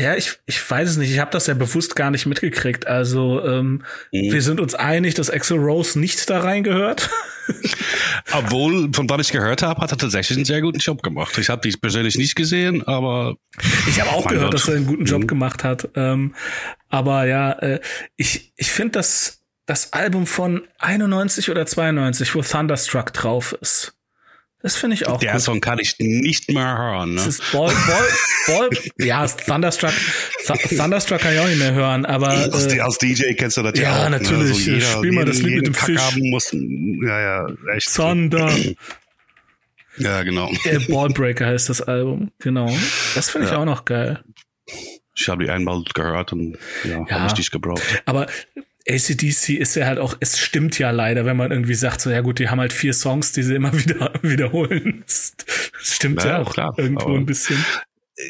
Ja, ich, ich weiß es nicht. Ich habe das ja bewusst gar nicht mitgekriegt. Also ähm, mhm. wir sind uns einig, dass Axel Rose nicht da reingehört. Obwohl, von was ich gehört habe, hat er tatsächlich einen sehr guten Job gemacht. Ich habe die persönlich nicht gesehen, aber ich habe auch gehört, Gott. dass er einen guten Job mhm. gemacht hat. Ähm, aber ja, äh, ich ich finde das das Album von 91 oder 92, wo Thunderstruck drauf ist. Das finde ich auch Der gut. Song kann ich nicht mehr hören. Ne? Das ist Ball, Ball, Ball, ja, Thunderstruck, Thunderstruck kann ich auch nicht mehr hören, aber. Als, äh, als DJ kennst du das ja, ja auch. natürlich. Ne? So jeder, Spiel mal das Lied mit dem Kack Fisch. Muss, ja, ja, echt. Thunder. Ja, genau. Der Ballbreaker heißt das Album, genau. Das finde ich ja. auch noch geil. Ich habe die einmal gehört und ja, ja. habe ich dich gebraucht. Aber ACDC ist ja halt auch, es stimmt ja leider, wenn man irgendwie sagt, so ja gut, die haben halt vier Songs, die sie immer wieder wiederholen. Das stimmt ja, ja auch klar, irgendwo ein bisschen.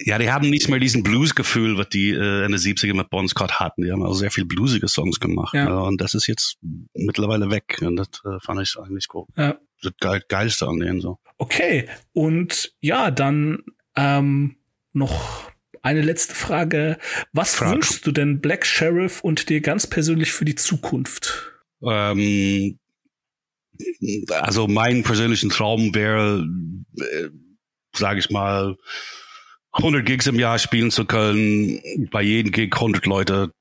Ja, die haben nicht mehr diesen Blues-Gefühl, was die äh, in den 70er mit Bon Scott hatten. Die haben auch sehr viel bluesige Songs gemacht. Ja. Ne? Und das ist jetzt mittlerweile weg. Und das äh, fand ich eigentlich cool. Ja. Das geil, geilste an denen so. Okay. Und ja, dann ähm, noch eine letzte Frage. Was Frage. wünschst du denn Black Sheriff und dir ganz persönlich für die Zukunft? Ähm, also mein persönlichen Traum wäre, äh, sage ich mal, 100 Gigs im Jahr spielen zu können, bei jedem Gig 100 Leute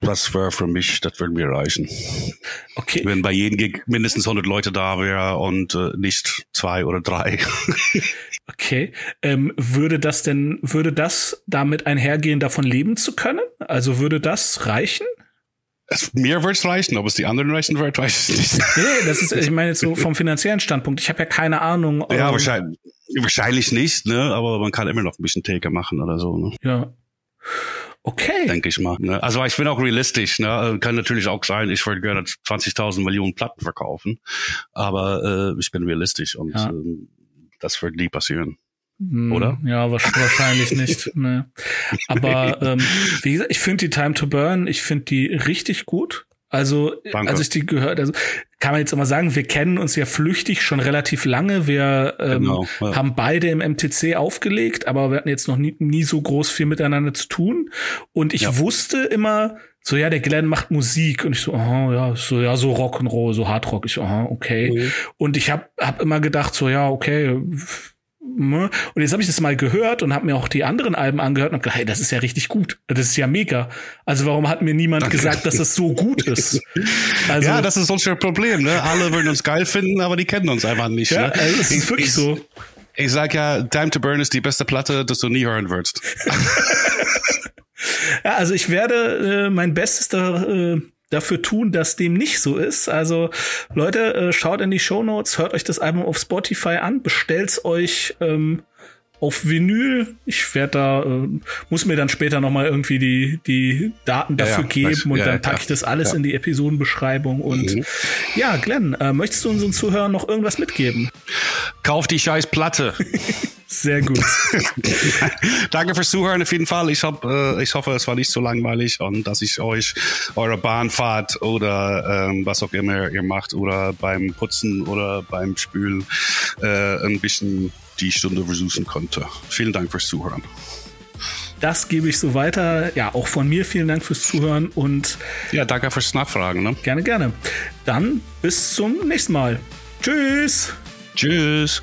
das wäre für mich, das würde mir reichen. Okay. Wenn bei jedem Gig mindestens 100 Leute da wäre und äh, nicht zwei oder drei. okay. Ähm, würde das denn, würde das damit einhergehen, davon leben zu können? Also würde das reichen? Es, mir wird es reichen, ob es die anderen reichen wird, weiß ich nicht. Nee, das ist, ich meine jetzt so vom finanziellen Standpunkt. Ich habe ja keine Ahnung. Ja, ähm, wahrscheinlich, wahrscheinlich nicht, ne? Aber man kann immer noch ein bisschen Theke machen oder so. Ne? Ja. Okay. Denke ich mal. Ne? Also ich bin auch realistisch. Ne? Kann natürlich auch sein, ich würde gerne 20.000 Millionen Platten verkaufen. Aber äh, ich bin realistisch und ja. äh, das wird nie passieren. Hm, Oder? Ja, wahrscheinlich nicht. Ne. Aber ähm, wie gesagt, ich finde die Time to Burn, ich finde die richtig gut. Also, Danke. als ich die gehört, also kann man jetzt immer sagen, wir kennen uns ja flüchtig schon relativ lange. Wir ähm, genau, ja. haben beide im MTC aufgelegt, aber wir hatten jetzt noch nie, nie so groß viel miteinander zu tun. Und ich ja. wusste immer, so ja, der Glenn macht Musik und ich so, aha, ja, so ja, so Rock'n'Roll, so Hardrock. Ich so, aha, okay. Mhm. Und ich habe hab immer gedacht, so ja, okay? Und jetzt habe ich das mal gehört und habe mir auch die anderen Alben angehört und gedacht, hey, das ist ja richtig gut. Das ist ja mega. Also warum hat mir niemand gesagt, dass das so gut ist? Also, ja, das ist unser Problem. Ne? Alle würden uns geil finden, aber die kennen uns einfach nicht. Ja, ne? also das ist wirklich ich, so. Ich sag ja, Time to Burn ist die beste Platte, das du nie hören wirst. ja, also ich werde äh, mein Bestes da äh, dafür tun, dass dem nicht so ist. Also Leute, äh, schaut in die Show Notes, hört euch das Album auf Spotify an, bestellt's euch ähm, auf Vinyl. Ich werde da, äh, muss mir dann später nochmal irgendwie die, die Daten dafür ja, ja, geben und ja, dann packe ich das alles in die Episodenbeschreibung. Und mhm. ja, Glenn, äh, möchtest du unseren Zuhörern noch irgendwas mitgeben? Kauf die scheiß Platte. Sehr gut. Danke fürs Zuhören auf jeden Fall. Ich, hab, äh, ich hoffe, es war nicht so langweilig und dass ich euch eure Bahnfahrt oder ähm, was auch immer ihr macht oder beim Putzen oder beim Spülen äh, ein bisschen die Stunde versuchen konnte. Vielen Dank fürs Zuhören. Das gebe ich so weiter. Ja, auch von mir vielen Dank fürs Zuhören und ja, danke fürs Nachfragen. Ne? Gerne, gerne. Dann bis zum nächsten Mal. Tschüss. Tschüss.